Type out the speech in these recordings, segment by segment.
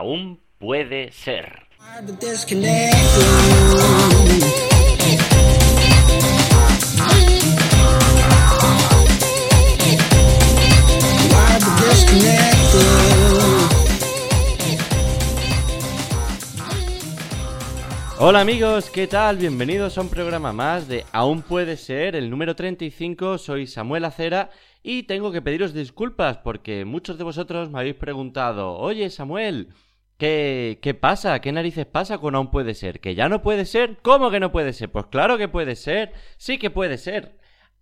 aún puede ser. Hola amigos, ¿qué tal? Bienvenidos a un programa más de Aún puede ser, el número 35, soy Samuel Acera y tengo que pediros disculpas porque muchos de vosotros me habéis preguntado, oye Samuel, ¿qué, qué pasa? ¿Qué narices pasa con Aún puede ser? ¿Que ya no puede ser? ¿Cómo que no puede ser? Pues claro que puede ser, sí que puede ser.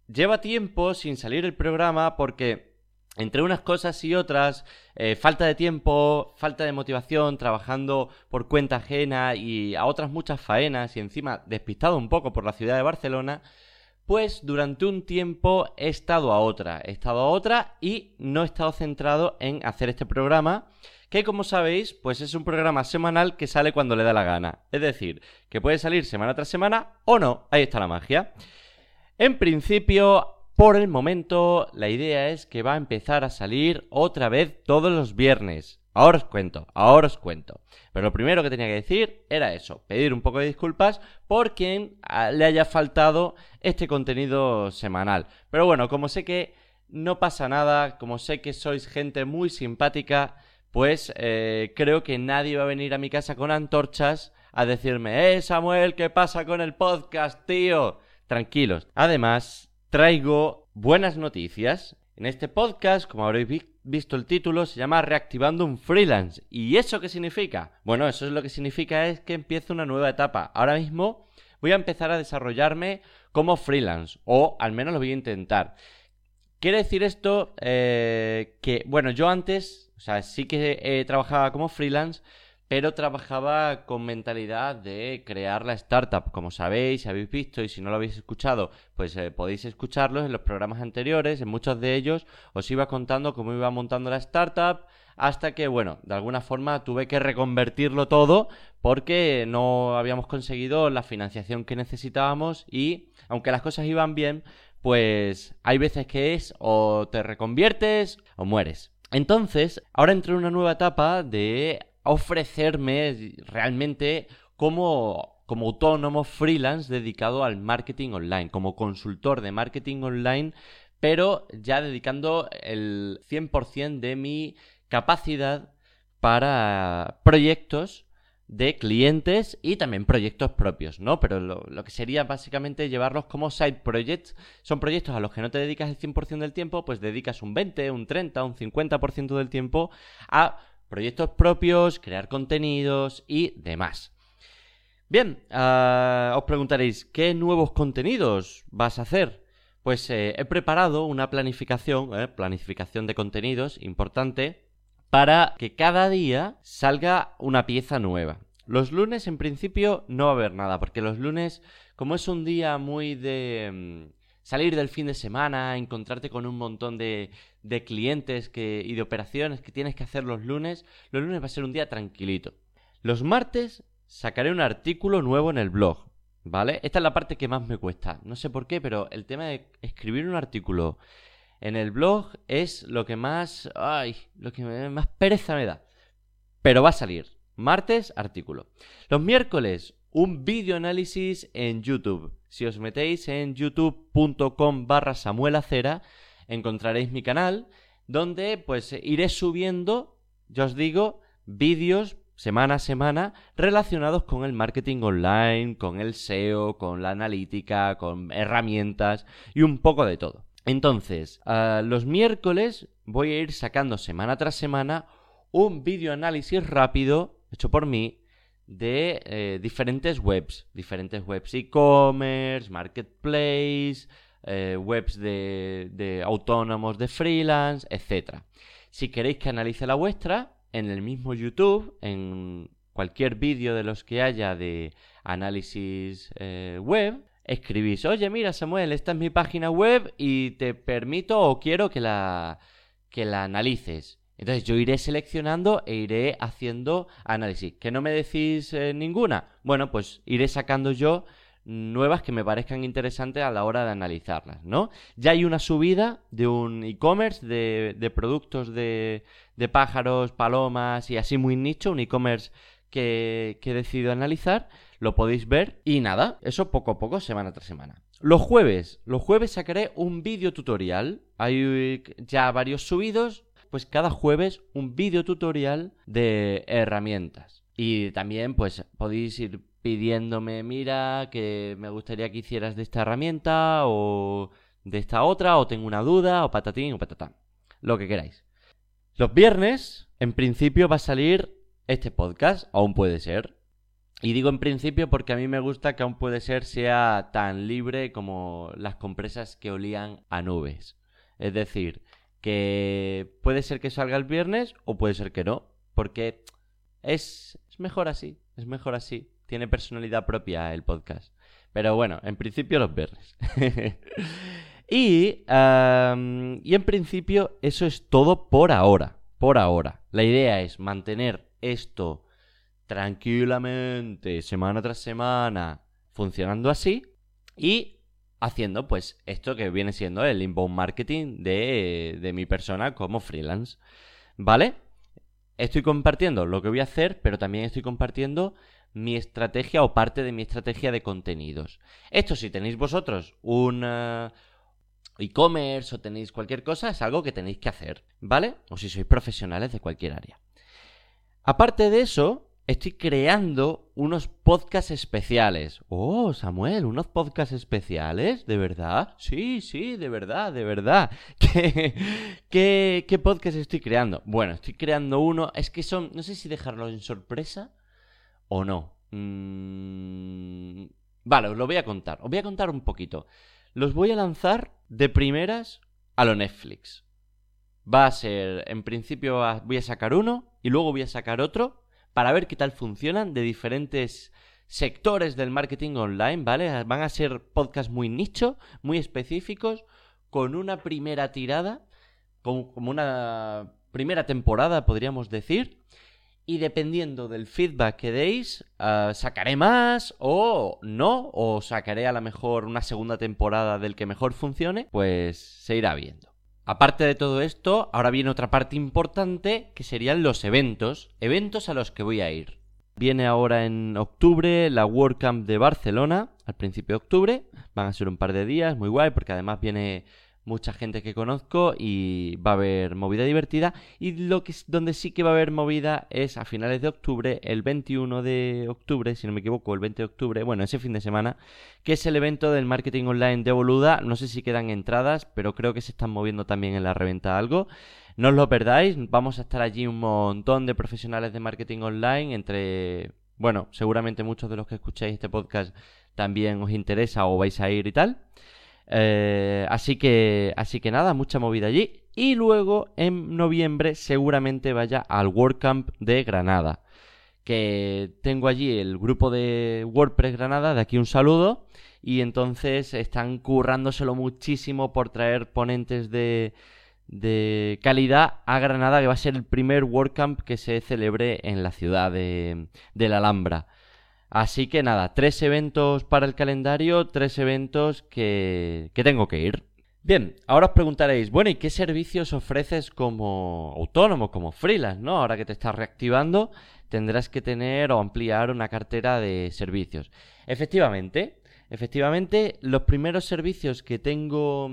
Lleva tiempo sin salir el programa porque entre unas cosas y otras, eh, falta de tiempo, falta de motivación, trabajando por cuenta ajena y a otras muchas faenas y encima despistado un poco por la ciudad de Barcelona, pues durante un tiempo he estado a otra, he estado a otra y no he estado centrado en hacer este programa, que como sabéis, pues es un programa semanal que sale cuando le da la gana. Es decir, que puede salir semana tras semana o no, ahí está la magia. En principio, por el momento, la idea es que va a empezar a salir otra vez todos los viernes. Ahora os cuento, ahora os cuento. Pero lo primero que tenía que decir era eso, pedir un poco de disculpas por quien ah, le haya faltado este contenido semanal. Pero bueno, como sé que no pasa nada, como sé que sois gente muy simpática, pues eh, creo que nadie va a venir a mi casa con antorchas a decirme, eh Samuel, ¿qué pasa con el podcast, tío? Tranquilos. Además, traigo buenas noticias. En este podcast, como habréis visto el título, se llama Reactivando un Freelance. ¿Y eso qué significa? Bueno, eso es lo que significa es que empieza una nueva etapa. Ahora mismo voy a empezar a desarrollarme como freelance, o al menos lo voy a intentar. Quiere decir esto eh, que, bueno, yo antes, o sea, sí que eh, trabajaba como freelance, pero trabajaba con mentalidad de crear la startup. Como sabéis, habéis visto y si no lo habéis escuchado, pues eh, podéis escucharlos en los programas anteriores. En muchos de ellos os iba contando cómo iba montando la startup hasta que, bueno, de alguna forma tuve que reconvertirlo todo porque no habíamos conseguido la financiación que necesitábamos y, aunque las cosas iban bien, pues hay veces que es o te reconviertes o mueres. Entonces, ahora entro en una nueva etapa de ofrecerme realmente como, como autónomo freelance dedicado al marketing online, como consultor de marketing online, pero ya dedicando el 100% de mi capacidad para proyectos de clientes y también proyectos propios, ¿no? Pero lo, lo, que sería básicamente llevarlos como side projects. Son proyectos a los que no te dedicas el 100% del tiempo, pues dedicas un 20, un 30, un 50% del tiempo a proyectos propios, crear contenidos y demás. Bien, uh, os preguntaréis, ¿qué nuevos contenidos vas a hacer? Pues eh, he preparado una planificación, eh, planificación de contenidos importante, para que cada día salga una pieza nueva. Los lunes en principio no va a haber nada, porque los lunes, como es un día muy de mm, salir del fin de semana, encontrarte con un montón de, de clientes que, y de operaciones que tienes que hacer los lunes, los lunes va a ser un día tranquilito. Los martes sacaré un artículo nuevo en el blog, ¿vale? Esta es la parte que más me cuesta. No sé por qué, pero el tema de escribir un artículo en el blog es lo que más... ¡Ay! Lo que más pereza me da. Pero va a salir. Martes, artículo. Los miércoles, un vídeo análisis en YouTube. Si os metéis en youtube.com barra samuelacera, encontraréis mi canal, donde pues iré subiendo, ya os digo, vídeos semana a semana relacionados con el marketing online, con el SEO, con la analítica, con herramientas y un poco de todo. Entonces, los miércoles voy a ir sacando semana tras semana un vídeo análisis rápido hecho por mí de eh, diferentes webs, diferentes webs e-commerce, marketplace, eh, webs de, de, autónomos de freelance, etc. Si queréis que analice la vuestra, en el mismo YouTube, en cualquier vídeo de los que haya de análisis eh, web, escribís, oye, mira Samuel, esta es mi página web y te permito o quiero que la, que la analices. Entonces yo iré seleccionando e iré haciendo análisis. ¿Que no me decís eh, ninguna? Bueno, pues iré sacando yo nuevas que me parezcan interesantes a la hora de analizarlas, ¿no? Ya hay una subida de un e-commerce de, productos de, pájaros, palomas y así muy nicho, un e-commerce que, que he decidido analizar, lo podéis ver y nada, eso poco a poco, semana tras semana. Los jueves, los jueves sacaré un vídeo tutorial, hay ya varios subidos, pues cada jueves un vídeo tutorial de herramientas. Y también pues podéis ir pidiéndome, mira, que me gustaría que hicieras de esta herramienta o de esta otra, o tengo una duda, o patatín o patatán. Lo que queráis. Los viernes, en principio, va a salir este podcast, aún puede ser. Y digo en principio porque a mí me gusta que aún puede ser sea tan libre como las compresas que olían a nubes. Es decir, que puede ser que salga el viernes o puede ser que no, porque es, es mejor así, es mejor así tiene personalidad propia el podcast. Pero bueno, en principio los viernes. y, y en principio eso es todo por ahora. Por ahora. La idea es mantener esto tranquilamente, semana tras semana, funcionando así. Y haciendo pues esto que viene siendo el inbound marketing de, de mi persona como freelance. ¿Vale? Estoy compartiendo lo que voy a hacer, pero también estoy compartiendo mi estrategia o parte de mi estrategia de contenidos. Esto si tenéis vosotros un eh, e-commerce o tenéis cualquier cosa, es algo que tenéis que hacer, ¿vale? O si sois profesionales de cualquier área. Aparte de eso, estoy creando unos podcasts especiales. Oh, Samuel, unos podcasts especiales, ¿de verdad? Sí, sí, de verdad, de verdad. ¿Qué, qué, qué podcast estoy creando? Bueno, estoy creando uno, es que son, no sé si dejarlo en sorpresa o no. Mm, vale, os lo voy a contar. Os voy a contar un poquito. Los voy a lanzar de primeras a lo Netflix. Va a ser, en principio voy a sacar uno y luego voy a sacar otro para ver qué tal funcionan de diferentes sectores del marketing online, ¿vale? Van a ser podcasts muy nicho, muy específicos, con una primera tirada, como una primera temporada, podríamos decir, y dependiendo del feedback que deis, ah, sacaré más o no, o sacaré a lo mejor una segunda temporada del que mejor funcione, pues se irá viendo. Aparte de todo esto, ahora viene otra parte importante que serían los eventos, eventos a los que voy a ir. Viene ahora en octubre la WordCamp de Barcelona, al principio de octubre, van a ser un par de días, muy guay, porque además viene mucha gente que conozco y va a haber movida divertida. Y lo que donde sí que va a haber movida es a finales de octubre, el 21 de octubre, si no me equivoco, el 20 de octubre, bueno, ese fin de semana, que es el evento del marketing online de Boluda. No sé si quedan entradas, pero creo que se están moviendo también en la reventa algo. No os lo perdáis, vamos a estar allí un montón de profesionales de marketing online, entre, bueno, seguramente muchos de los que escucháis este podcast también os interesa o vais a ir y tal. Eh, así que así que nada, mucha movida allí. Y luego en noviembre seguramente vaya al WordCamp de Granada. Que tengo allí el grupo de WordPress Granada, de aquí un saludo. Y entonces están currándoselo muchísimo por traer ponentes de, de calidad a Granada, que va a ser el primer WordCamp que se celebre en la ciudad de, de la Alhambra. Así que nada, tres eventos para el calendario, tres eventos que, que tengo que ir. Bien, ahora os preguntaréis, bueno, ¿y qué servicios ofreces como autónomo, como freelance, no? Ahora que te estás reactivando, tendrás que tener o ampliar una cartera de servicios. Efectivamente, efectivamente, los primeros servicios que tengo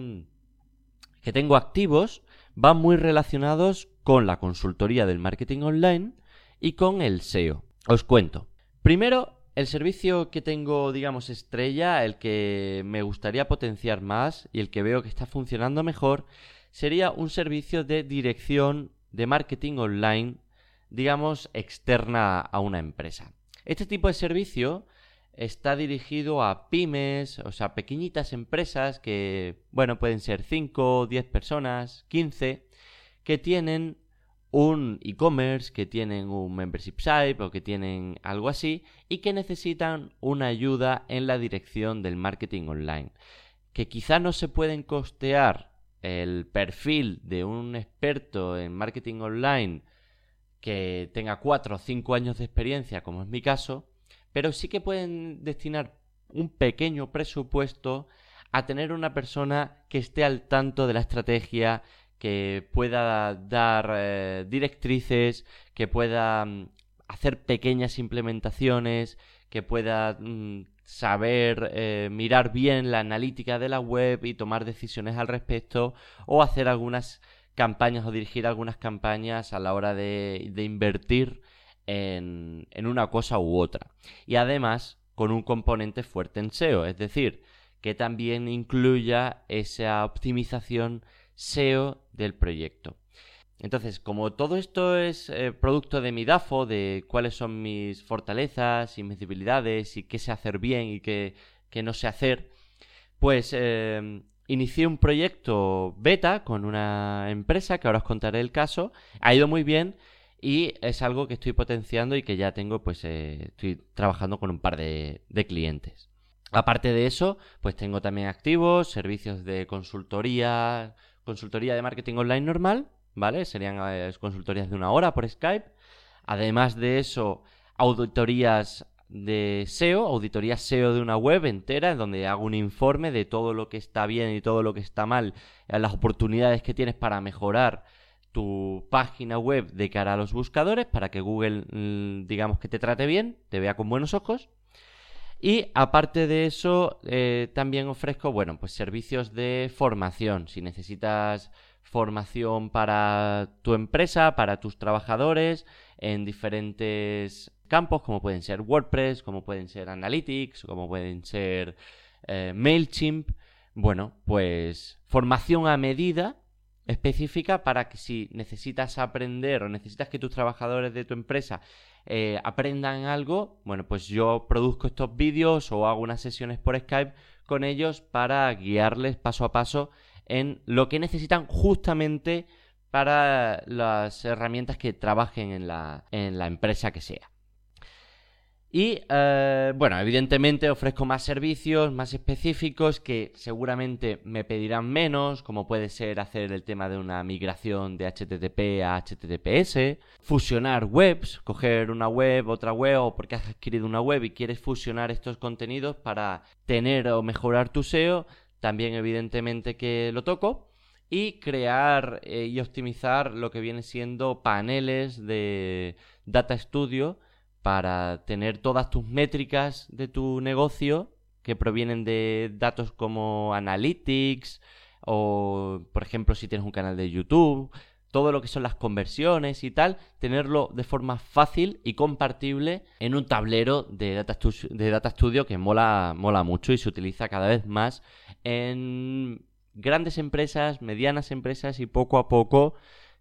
que tengo activos van muy relacionados con la consultoría del marketing online y con el SEO. Os cuento. Primero, el servicio que tengo, digamos, estrella, el que me gustaría potenciar más y el que veo que está funcionando mejor, sería un servicio de dirección de marketing online, digamos, externa a una empresa. Este tipo de servicio está dirigido a pymes, o sea, pequeñitas empresas que, bueno, pueden ser 5, 10 personas, 15, que tienen un e-commerce, que tienen un membership site o que tienen algo así y que necesitan una ayuda en la dirección del marketing online. Que quizá no se pueden costear el perfil de un experto en marketing online que tenga 4 o 5 años de experiencia, como es mi caso, pero sí que pueden destinar un pequeño presupuesto a tener una persona que esté al tanto de la estrategia, que pueda dar eh, directrices, que pueda mm, hacer pequeñas implementaciones, que pueda mm, saber eh, mirar bien la analítica de la web y tomar decisiones al respecto o hacer algunas campañas o dirigir algunas campañas a la hora de, invertir en, en, una cosa u otra. Y además con un componente fuerte en SEO, es decir, que también incluya esa optimización SEO del proyecto. Entonces, como todo esto es eh, producto de mi DAFO, de cuáles son mis fortalezas y mis debilidades y qué sé hacer bien y qué, no sé hacer, pues eh, inicié un proyecto beta con una empresa que ahora os contaré el caso. Ha ido muy bien y es algo que estoy potenciando y que ya tengo, pues eh, estoy trabajando con un par de clientes. Aparte de eso, pues tengo también activos servicios de consultoría, consultoría de marketing online normal ¿vale? Serían eh, consultorías de una hora por Skype. Además de eso, auditorías de SEO, auditorías SEO de una web entera, en donde hago un informe de todo lo que está bien y todo lo que está mal, eh, las oportunidades que tienes para mejorar tu página web de cara a los buscadores, para que Google, mm, digamos que te trate bien, te vea con buenos ojos. Y aparte de eso, eh, también ofrezco, bueno, pues servicios de formación. Si necesitas formación para tu empresa, para tus trabajadores, en diferentes campos, como pueden ser WordPress, como pueden ser Analytics, como pueden ser eh, MailChimp. Bueno, pues formación a medida específica para que si necesitas aprender o necesitas que tus trabajadores de tu empresa eh, aprendan algo, bueno, pues yo produzco estos vídeos o hago unas sesiones por Skype con ellos para guiarles paso a paso en lo que necesitan justamente para las herramientas que trabajen en la, en la empresa que sea. Y eh, bueno, evidentemente ofrezco más servicios, más específicos que seguramente me pedirán menos, como puede ser hacer el tema de una migración de HTTP a HTTPS, fusionar webs, coger una web, otra web, o porque has adquirido una web y quieres fusionar estos contenidos para tener o mejorar tu SEO, también evidentemente que lo toco. Y crear eh, y optimizar lo que viene siendo paneles de Data Studio para tener todas tus métricas de tu negocio que provienen de datos como Analytics o, por ejemplo, si tienes un canal de YouTube, todo lo que son las conversiones y tal, tenerlo de forma fácil y compartible en un tablero de Data, de Data Studio que mola, mola mucho y se utiliza cada vez más en grandes empresas, medianas empresas y poco a poco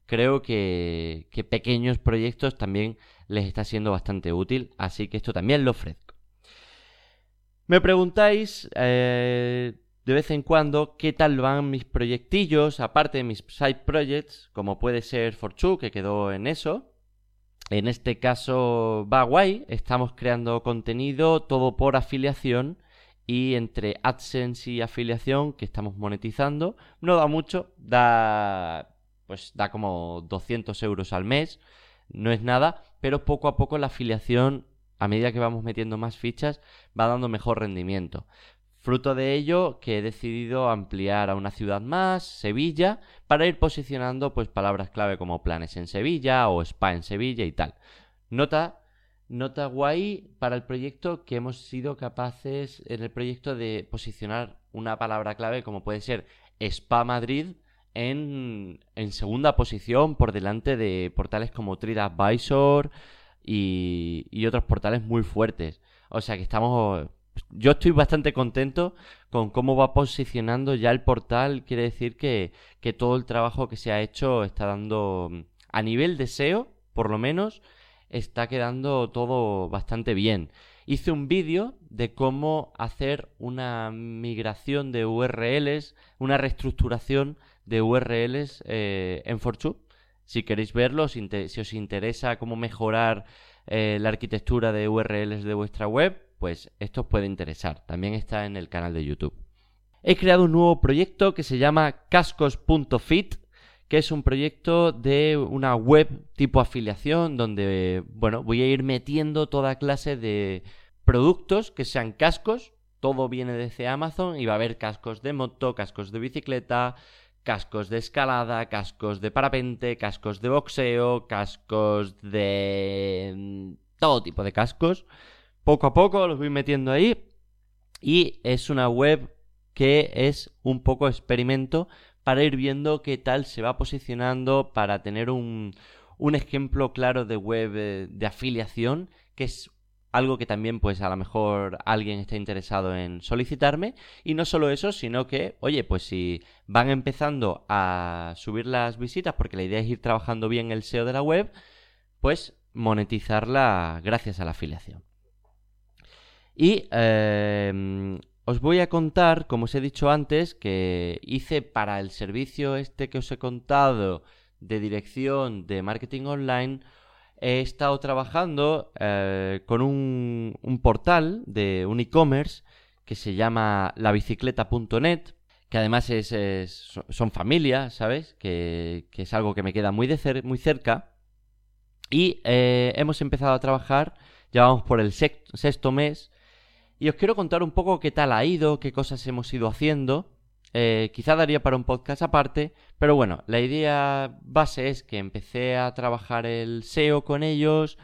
creo que, pequeños proyectos también les está siendo bastante útil, así que esto también lo ofrezco. Me preguntáis eh, de vez en cuando qué tal van mis proyectillos, aparte de mis side projects, como puede ser Forchu, que quedó en eso. En este caso va guay, estamos creando contenido todo por afiliación y entre AdSense y afiliación que estamos monetizando, no da mucho, da pues da como 200 euros al mes, no es nada, pero poco a poco la afiliación, a medida que vamos metiendo más fichas, va dando mejor rendimiento. Fruto de ello que he decidido ampliar a una ciudad más, Sevilla, para ir posicionando pues palabras clave como planes en Sevilla o spa en Sevilla y tal. Nota Nota guay para el proyecto que hemos sido capaces en el proyecto de posicionar una palabra clave como puede ser Spa Madrid en, segunda posición por delante de portales como TripAdvisor y, y otros portales muy fuertes. O sea que estamos... Yo estoy bastante contento con cómo va posicionando ya el portal. Quiere decir que, que todo el trabajo que se ha hecho está dando a nivel de SEO, por lo menos, está quedando todo bastante bien. Hice un vídeo de cómo hacer una migración de URLs, una reestructuración de URLs eh, en Fortune. Si queréis verlo, si, os interesa cómo mejorar eh, la arquitectura de URLs de vuestra web, pues esto os puede interesar. También está en el canal de YouTube. He creado un nuevo proyecto que se llama cascos.fit que es un proyecto de una web tipo afiliación donde, bueno, voy a ir metiendo toda clase de productos que sean cascos, todo viene desde Amazon y va a haber cascos de moto, cascos de bicicleta, cascos de escalada, cascos de parapente, cascos de boxeo, cascos de mm, todo tipo de cascos. Poco a poco los voy metiendo ahí y es una web que es un poco experimento para ir viendo qué tal se va posicionando para tener un, un ejemplo claro de web eh, de afiliación que es algo que también pues a lo mejor alguien está interesado en solicitarme. Y no solo eso sino que oye pues si van empezando a subir las visitas porque la idea es ir trabajando bien el SEO de la web pues monetizarla gracias a la afiliación. Y em, os voy a contar como os he dicho antes que hice para el servicio este que os he contado de dirección de marketing online he estado trabajando eh, con un, portal de un e-commerce que se llama labicicleta.net, que además es, son familias, ¿sabes? Que, es algo que me queda muy, de muy cerca. Y eh, hemos empezado a trabajar, ya vamos por el sexto mes, y os quiero contar un poco qué tal ha ido, qué cosas hemos ido haciendo. Eh, quizá daría para un podcast aparte, pero bueno, la idea base es que empecé a trabajar el SEO con ellos.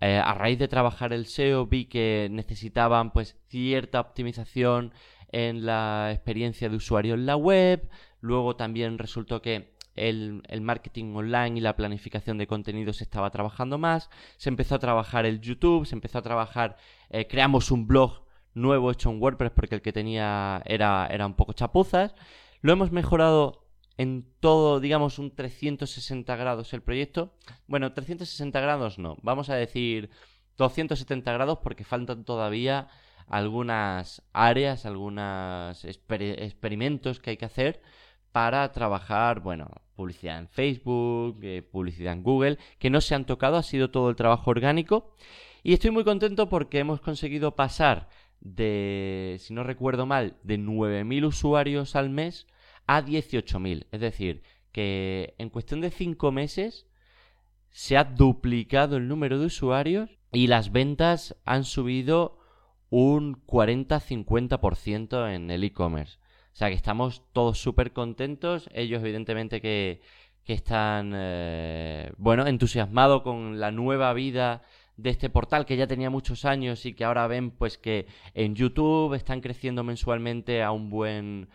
Eh, a raíz de trabajar el SEO vi que necesitaban pues cierta optimización en la experiencia de usuario en la web. Luego también resultó que el, marketing online y la planificación de contenidos se estaba trabajando más. Se empezó a trabajar el YouTube, se empezó a trabajar, eh, creamos un blog nuevo hecho en WordPress porque el que tenía era, era un poco chapuzas. Lo hemos mejorado en todo, digamos, un 360 grados el proyecto. Bueno, 360 grados no, vamos a decir 270 grados porque faltan todavía algunas áreas, algunos experimentos que hay que hacer para trabajar, bueno, publicidad en Facebook, eh, publicidad en Google, que no se han tocado, ha sido todo el trabajo orgánico. Y estoy muy contento porque hemos conseguido pasar de, si no recuerdo mal, de 9.000 usuarios al mes a 18.000. Es decir, que en cuestión de 5 meses se ha duplicado el número de usuarios y las ventas han subido un 40-50% en el e-commerce. O sea que estamos todos súper contentos. Ellos evidentemente que, que están, eh, bueno, entusiasmados con la nueva vida de este portal que ya tenía muchos años y que ahora ven pues que en YouTube están creciendo mensualmente a un buen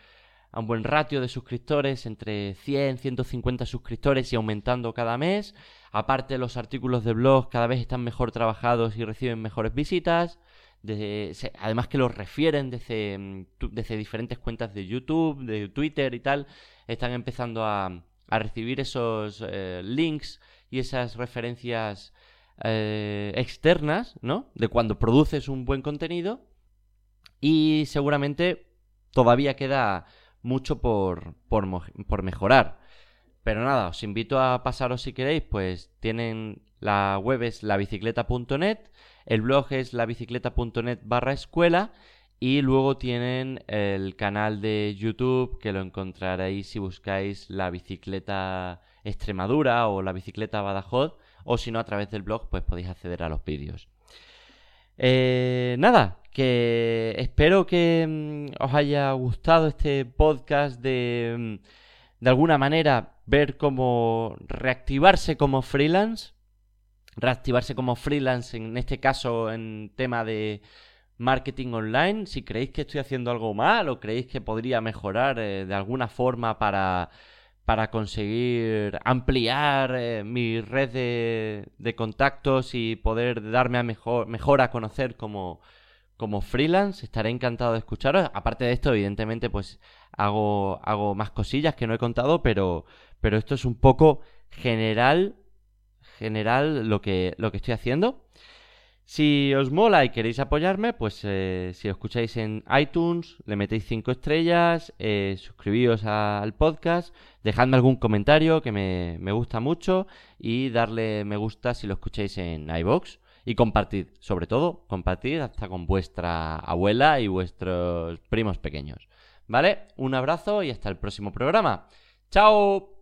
a un buen ratio de suscriptores, entre 100, 150 suscriptores y aumentando cada mes. Aparte los artículos de blog cada vez están mejor trabajados y reciben mejores visitas. además que los refieren desde, mm, desde, diferentes cuentas de YouTube, de Twitter y tal, están empezando a, a recibir esos eh, links y esas referencias eh, externas, ¿no? De cuando produces un buen contenido y seguramente todavía queda mucho por, por, mejorar. Pero nada, os invito a pasaros si queréis, pues tienen la web es labicicleta.net, el blog es labicicleta.net barra escuela y luego tienen el canal de YouTube que lo encontraréis si buscáis la bicicleta Extremadura o la bicicleta Badajoz o si no a través del blog pues podéis acceder a los vídeos. Eh, nada, que espero que mm, os haya gustado este podcast de, mm, de alguna manera ver cómo reactivarse como freelance, reactivarse como freelance en este caso en tema de marketing online, si creéis que estoy haciendo algo mal o creéis que podría mejorar eh, de alguna forma para para conseguir ampliar eh, mi red de, contactos y poder darme a mejor, mejor a conocer como, como freelance. Estaré encantado de escucharos. Aparte de esto, evidentemente, pues hago, hago más cosillas que no he contado, pero, pero esto es un poco general, general lo que, lo que estoy haciendo. Si os mola y queréis apoyarme, pues eh, si lo escucháis en iTunes, le metéis 5 estrellas, eh, suscribíos al podcast, dejadme algún comentario que me, me, gusta mucho y darle me gusta si lo escucháis en iBox y compartid, sobre todo, compartid hasta con vuestra abuela y vuestros primos pequeños. ¿Vale? Un abrazo y hasta el próximo programa. ¡Chao!